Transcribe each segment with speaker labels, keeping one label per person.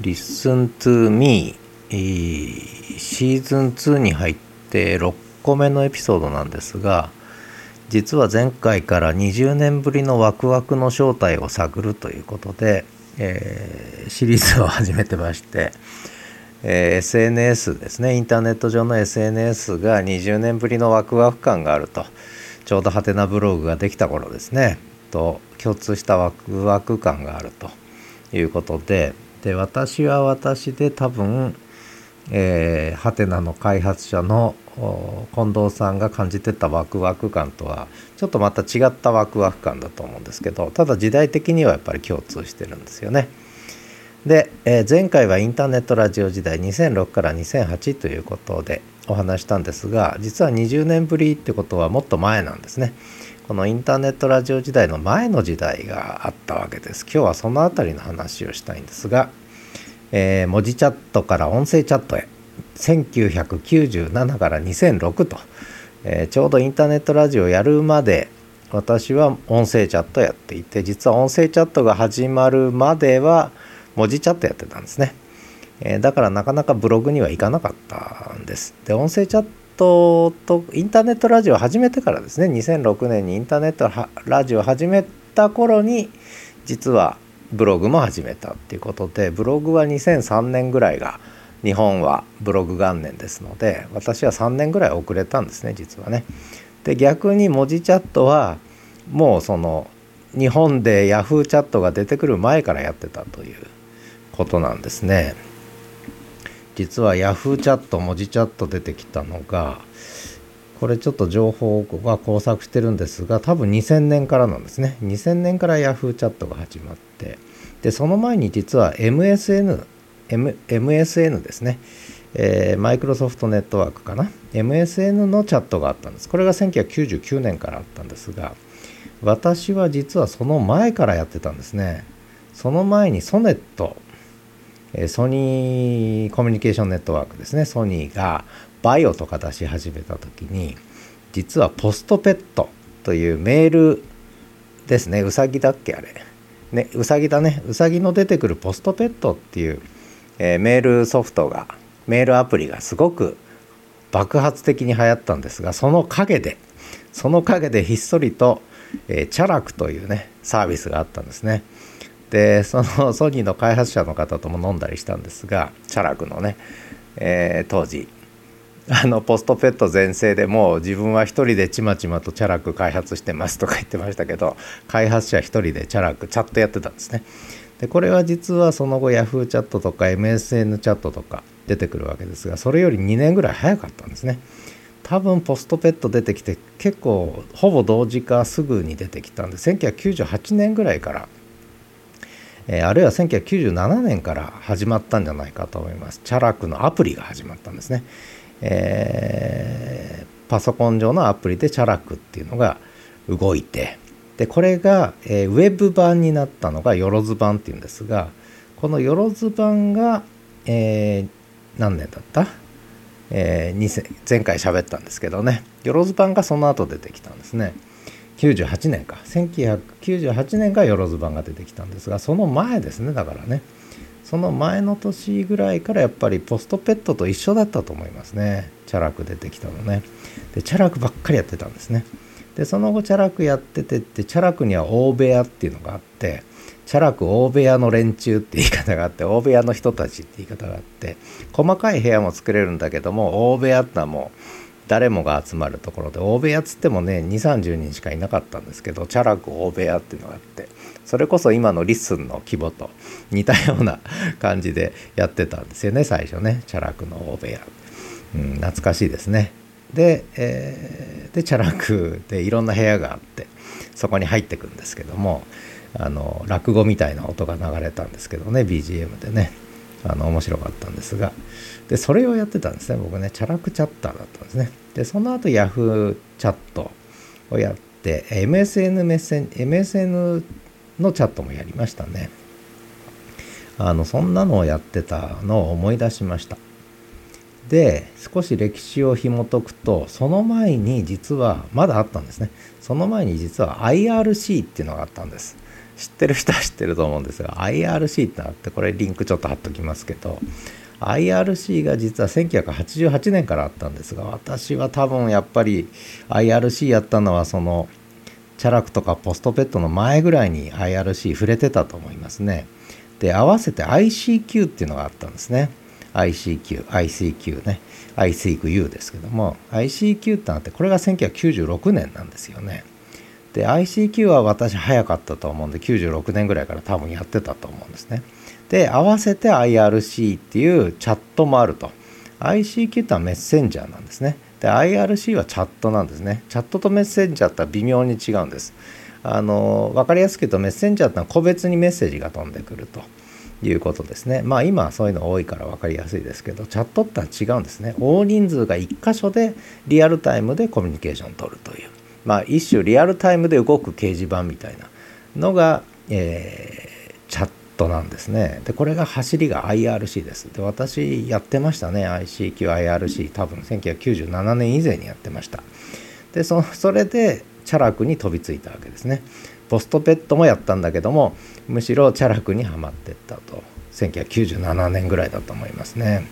Speaker 1: Listen to Me. シーズン2に入って6個目のエピソードなんですが実は前回から20年ぶりのワクワクの正体を探るということで、えー、シリーズを始めてまして、えー、SNS ですね。インターネット上の SNS が20年ぶりのワクワク感があるとちょうどハテナブログができた頃ですね。と共通したワクワク感があるということでで私は私で多分えー、ハテナの開発者の近藤さんが感じてたワクワク感とはちょっとまた違ったワクワク感だと思うんですけどただ時代的にはやっぱり共通してるんですよね。で、えー、前回はインターネットラジオ時代2006から2008ということでお話したんですが実は20年ぶりってことはもっと前なんですね。このインターネットラジオ時代の前の時代があったわけです。今日はその辺りの話をしたいんですがえー、文字チャットから音声チャットへ。1997から2006と、えー、ちょうどインターネットラジオやるまで私は音声チャットやっていて実は音声チャットが始まるまでは文字チャットやってたんですね、えー、だからなかなかブログには行かなかったんです。で音声チャットとインターネットラジオを始めてからですね2006年にインターネットラジオを始めた頃に実はブログも始めたっていうことでブログは2003年ぐらいが日本はブログ元年ですので私は3年ぐらい遅れたんですね実はね。で逆に文字チャットはもうその日本で Yahoo チャットが出てくる前からやってたということなんですね。実は Yahoo チャット文字チャット出てきたのがこれちょっと情報が交錯してるんですが多分2000年からなんですね。2000年から Yahoo チャットが始まって。でその前に実は MSN、M、MSN ですね。えマイクロソフトネットワークかな。MSN のチャットがあったんです。これが1999年からあったんですが私は実はその前からやってたんですね。その前にソネットソニーコミュニケーションネットワークですね。ソニーがバイオとか出し始めた時に実はポストペットというメールですね。うさぎだっけあれ。ねうさぎだね。うさぎの出てくるポストペットっていう、えー、メールソフトがメールアプリがすごく爆発的に流行ったんですがその陰でその陰でひっそりと、えー、チャラクというねサービスがあったんですね。でその ソニーの開発者の方とも飲んだりしたんですがチャラクのね、えー、当時あのポストペット全盛でもう自分は一人でちまちまとチャラク開発してますとか言ってましたけど開発者一人でチャラクチャットやってたんですね。でこれは実はその後 Yahoo チャットとか MSN チャットとか出てくるわけですがそれより2年ぐらい早かったんですね。多分ポストペット出てきて結構ほぼ同時かすぐに出てきたんで1998年ぐらいから、え、あるいは1997年から始まったんじゃないかと思います。チャラクのアプリが始まったんですね。えー、パソコン上のアプリでチャラクっていうのが動いてでこれが、えー、ウェブ版になったのがよろず版っていうんですがこのよろず版が、えー、何年だった、えー、前回喋ったんですけどねよろず版がその後出てきたんですね98年か。1998年がよろず版が出てきたんですがその前ですねだからね。その前の年ぐらいからやっぱりポストペットと一緒だったと思いますね。チャラク出てきたのね。でチャラクばっかりやってたんですね。でその後チャラクやっててってチャラクには大部屋っていうのがあってチャラク大部屋の連中って言い方があって大部屋の人たちって言い方があって細かい部屋も作れるんだけども大部屋ってのはもう誰もが集まるところで大部屋っつってもね2 3 0人しかいなかったんですけどチャラク大部屋っていうのがあってそれこそ今のリッスンの規模と似たような感じでやってたんですよね最初ねチャラクの大部屋、うん、懐かしいですね。で,、えー、でチャラクでいろんな部屋があってそこに入ってくんですけどもあの落語みたいな音が流れたんですけどね BGM でね。あの面白かったんですが。でそれをやってたんですね僕ね。チャラクチャッターだったんですね。でその後 Yahoo チャットをやって MSN メッセン MSN のチャットもやりましたね。あのそんなのをやってたのを思い出しました。で少し歴史を紐解くとその前に実はまだあったんですね。その前に実は IRC っていうのがあったんです。知ってる人は知ってると思うんですが IRC ってあってこれリンクちょっと貼っときますけど IRC が実は1988年からあったんですが私は多分やっぱり IRC やったのはそのチャラクとかポストペットの前ぐらいに IRC 触れてたと思いますね。で合わせて ICQ っていうのがあったんですね。ICQ、ICQ ね。ICQ ですけども ICQ ってなってこれが1996年なんですよね。で ICQ は私早かったと思うんで96年ぐらいから多分やってたと思うんですね。で合わせて IRC っていうチャットもあると。ICQ ってはメッセンジャーなんですね。で IRC はチャットなんですね。チャットとメッセンジャーって微妙に違うんです。あの分かりやすく言うとメッセンジャーってのは個別にメッセージが飛んでくると。いうことですね。まあ今はそういうの多いから分かりやすいですけどチャットってのは違うんですね。大人数が1箇所でリアルタイムでコミュニケーションを取るという。まあ一種リアルタイムで動く掲示板みたいなのが、えー、チャットなんですね。で、これが走りが IRC です。で、私やってましたね。ICQ、IRC。多分1997年以前にやってました。で、そそれで、チャラクに飛びついたわけですね。ポストペットもやったんだけども、むしろチャラクにはまってったと。1997年ぐらいだと思いますね。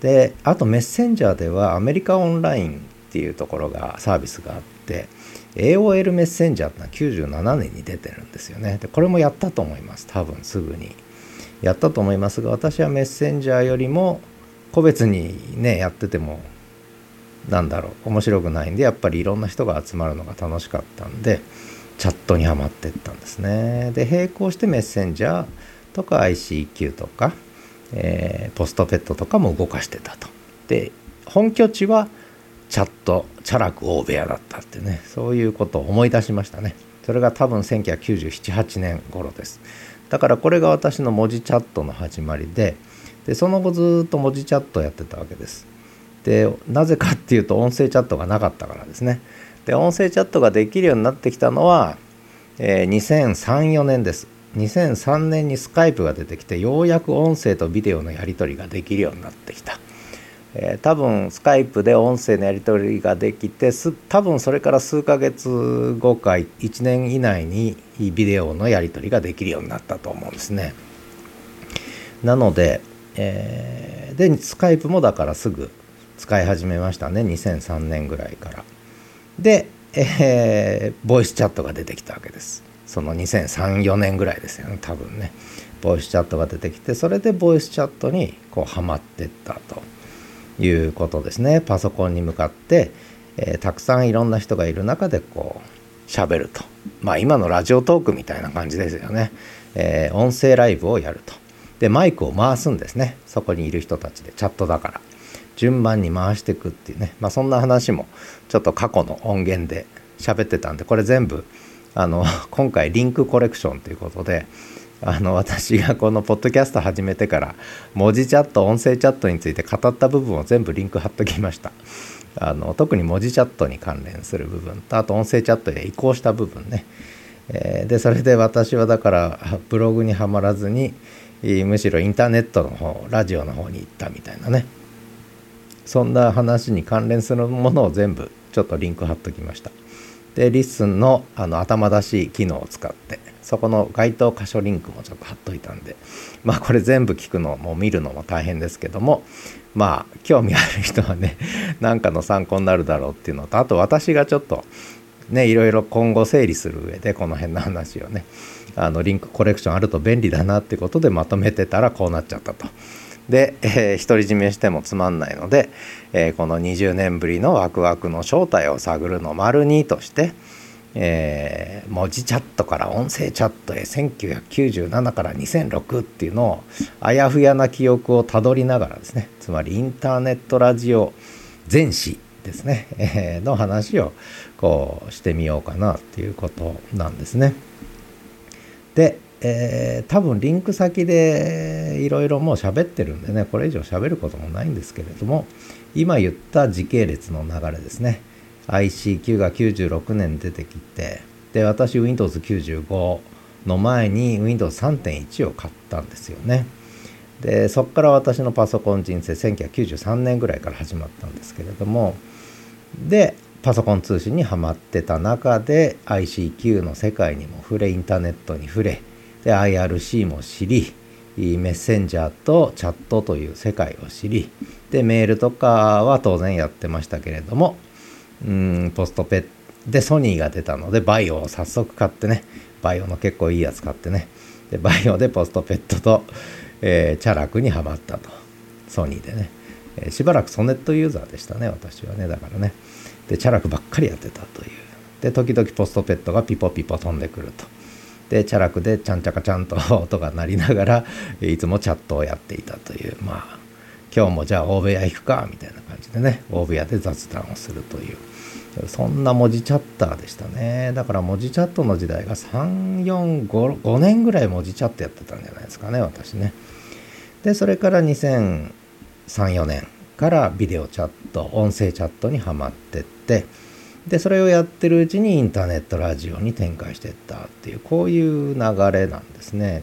Speaker 1: で、あとメッセンジャーではアメリカオンラインっていうところがサービスがあって、AOL メッセンジャーってのは97年に出てるんですよね。でこれもやったと思います多分すぐに。やったと思いますが私はメッセンジャーよりも個別にねやっててもなんだろう面白くないんでやっぱりいろんな人が集まるのが楽しかったんでチャットにはまってったんですね。で並行してメッセンジャーとか ICQ とか、えー、ポストペットとかも動かしてたと。で本拠地はチャットチャラク大部屋だったってねそういうことを思い出しましたね。それが多分19978年頃です。だからこれが私の文字チャットの始まりででその後ずっと文字チャットやってたわけです。でなぜかっていうと音声チャットがなかったからですね。で音声チャットができるようになってきたのは、えー、2003-4年です。2003年にスカイプが出てきてようやく音声とビデオのやり取りができるようになってきた。えー、多分スカイプで音声のやり取りができて多分それから数ヶ月後か1年以内にビデオのやり取りができるようになったと思うんですね。なので、えー、でスカイプもだからすぐ使い始めましたね2003年ぐらいから。で、えー、ボイスチャットが出てきたわけです。その2003-4年ぐらいですよね多分ね。ボイスチャットが出てきてそれでボイスチャットにこうハマってったと。いうことですね。パソコンに向かって、えー、たくさんいろんな人がいる中でこう喋ると。まあ今のラジオトークみたいな感じですよね、えー、音声ライブをやると。でマイクを回すんですね。そこにいる人たちで。チャットだから。順番に回していくっていうね。まあそんな話もちょっと過去の音源で喋ってたんでこれ全部あの 今回リンクコレクションということであの私がこのポッドキャスト始めてから文字チャット音声チャットについて語った部分を全部リンク貼っときました。あの特に文字チャットに関連する部分とあと音声チャットへ移行した部分ね、えー、でそれで私はだからブログにはまらずにむしろインターネットの方ラジオの方に行ったみたいなね。そんな話に関連するものを全部ちょっとリンク貼っときました。でリッスンのあの頭出し機能を使ってそこの該当箇所リンクもちょっと貼っといたんでまあこれ全部聞くのも見るのも大変ですけどもまあ興味ある人はね 何かの参考になるだろうっていうのとあと私がちょっとねいろいろ今後整理する上でこの辺の話をねあのリンクコレクションあると便利だなってことでまとめてたらこうなっちゃったと。で、えー、独り占めしてもつまんないので、えー、この20年ぶりのワクワクの正体を探るの丸2として、えー、文字チャットから音声チャットへ1997から2006っていうのをあやふやな記憶をたどりながらですねつまりインターネットラジオ全史ですね、えー、の話をこうしてみようかなっていうことなんですね。で、えー、多分リンク先でいろいろもう喋ってるんでねこれ以上喋ることもないんですけれども今言った時系列の流れですね ICQ が96年出てきてで私 Windows95 の前に Windows3.1 を買ったんですよね。でそこから私のパソコン人生1993年ぐらいから始まったんですけれどもでパソコン通信にはまってた中で ICQ の世界にも触れインターネットに触れで IRC も知りメッセンジャーとチャットという世界を知りでメールとかは当然やってましたけれどもうんポストペット。でソニーが出たのでバイオを早速買ってね。バイオの結構いいやつ買ってね。でバイオでポストペットと、えー、チャラクにはまったと。ソニーでね、えー、しばらくソネットユーザーでしたね私はね。だからね。でチャラクばっかりやってたという。で時々ポストペットがピポピポ飛んでくると。でチャラクでちゃんちゃかちゃんと 音が鳴りながらいつもチャットをやっていたという。まあ今日もじゃあ大部屋行くかみたいな感じでね。大部屋で雑談をするという。そんな文字チャッターでしたねだから文字チャットの時代が3、4、5、5年ぐらい文字チャットやってたんじゃないですかね私ねでそれから2003-4年からビデオチャット音声チャットにはまってってでそれをやってるうちにインターネットラジオに展開していったっていうこういう流れなんですね。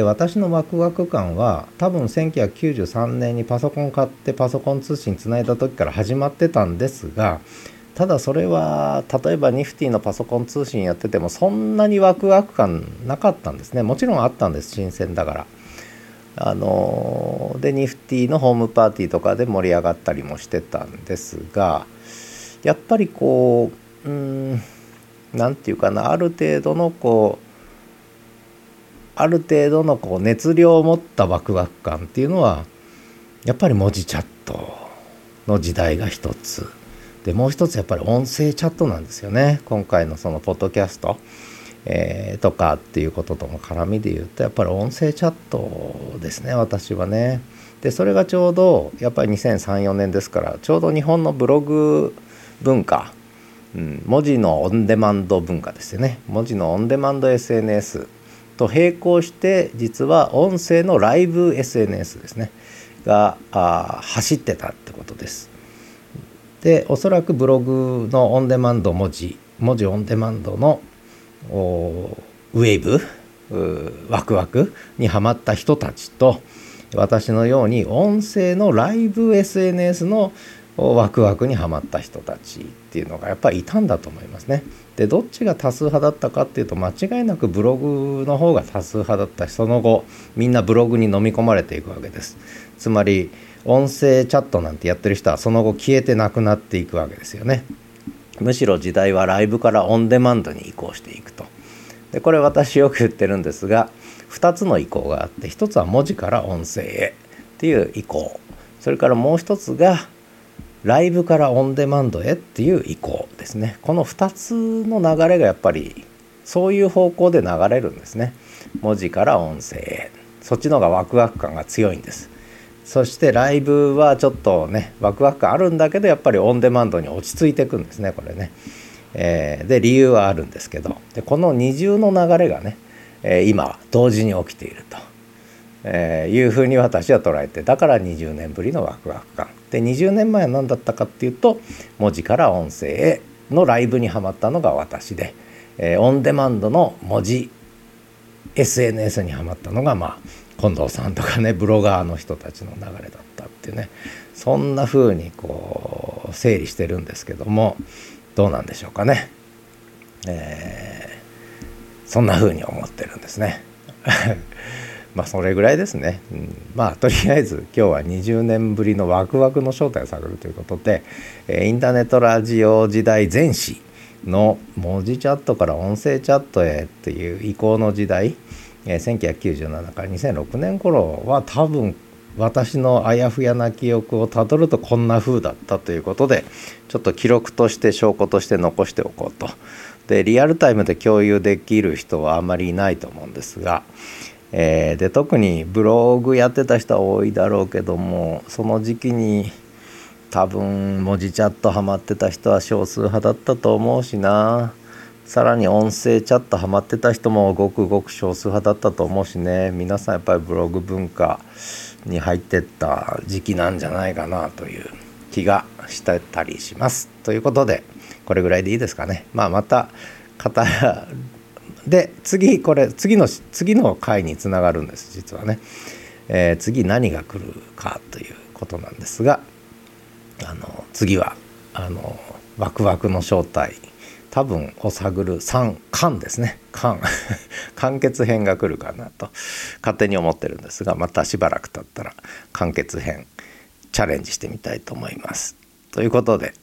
Speaker 1: で私のワクワク感は多分1993年にパソコン買ってパソコン通信つないだ時から始まってたんですがただそれは例えばニフティのパソコン通信やっててもそんなにワクワク感なかったんですねもちろんあったんです新鮮だから。あのでニフティのホームパーティーとかで盛り上がったりもしてたんですがやっぱりこううん何て言うかなある程度のこうある程度のこう熱量を持ったワクワク感っていうのはやっぱり文字チャットの時代が一つ。でもう一つやっぱり音声チャットなんですよね。今回のそのポッドキャスト、えー、とかっていうこととの絡みで言うとやっぱり音声チャットですね私はね。でそれがちょうどやっぱり2003-4年ですからちょうど日本のブログ文化、うん、文字のオンデマンド文化ですよね。文字のオンデマンド SNS と並行して実は音声のライブ SNS ですねが走ってたってことです。でおそらくブログのオンデマンド文字文字オンデマンドのウェーブワクワクにはまった人たちと私のように音声のライブ SNS のワクワクにはまった人たちっていうのがやっぱりいたんだと思いますね。でどっちが多数派だったかっていうと間違いなくブログの方が多数派だったしその後みんなブログに飲み込まれていくわけです。つまり音声チャットなんてやってる人はその後消えてなくなっていくわけですよね。むしろ時代はライブからオンデマンドに移行していくと。でこれ私よく言ってるんですが2つの移行があって1つは文字から音声へっていう移行それからもう一つがライブからオンデマンドへっていう移行ですね。この2つの流れがやっぱりそういう方向で流れるんですね。文字から音声へ。そっちの方がワクワク感が強いんです。そしてライブはちょっとねワクワク感あるんだけどやっぱりオンデマンドに落ち着いていくんですねこれね、えー、で理由はあるんですけど。でこの二重の流れがね、えー、今同時に起きていると、えー、いうふうに私は捉えてだから20年ぶりのワクワク感。で20年前は何だったかっていうと文字から音声へのライブにはまったのが私で、えー、オンデマンドの文字 SNS にはまったのがまあ近藤さんとかねブロガーの人たちの流れだったっていうねそんな風にこう整理してるんですけどもどうなんでしょうかね、えー、そんな風に思ってるんですね。まあそれぐらいですね、うん、まあとりあえず今日は20年ぶりのワクワクの正体を探るということで、えインターネットラジオ時代前史の文字チャットから音声チャットへっていう移行の時代、え1997から2006年頃は多分私のあやふやな記憶をたどるとこんな風だったということでちょっと記録として証拠として残しておこうと。でリアルタイムで共有できる人はあまりいないと思うんですが、えー、で特にブログやってた人は多いだろうけどもその時期に多分文字チャットハマってた人は少数派だったと思うしなさらに音声チャットハマってた人もごくごく少数派だったと思うしね皆さんやっぱりブログ文化に入ってった時期なんじゃないかなという気がしてたりします。ということでこれぐらいでいいですかね。まあまた語で次これ次の次の回につながるんです実はね、えー、次何が来るかということなんですがあの次はあのワクワクの正体多分を探る3巻ですね巻 完結編が来るかなと勝手に思ってるんですがまたしばらく経ったら完結編チャレンジしてみたいと思います。ということで、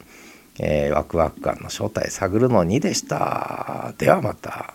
Speaker 1: えー、ワクワク感の正体探るの2でした。ではまた。